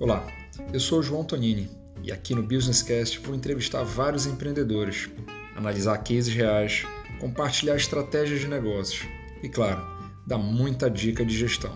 Olá, eu sou o João Tonini e aqui no Business Businesscast vou entrevistar vários empreendedores, analisar cases reais, compartilhar estratégias de negócios e, claro, dar muita dica de gestão.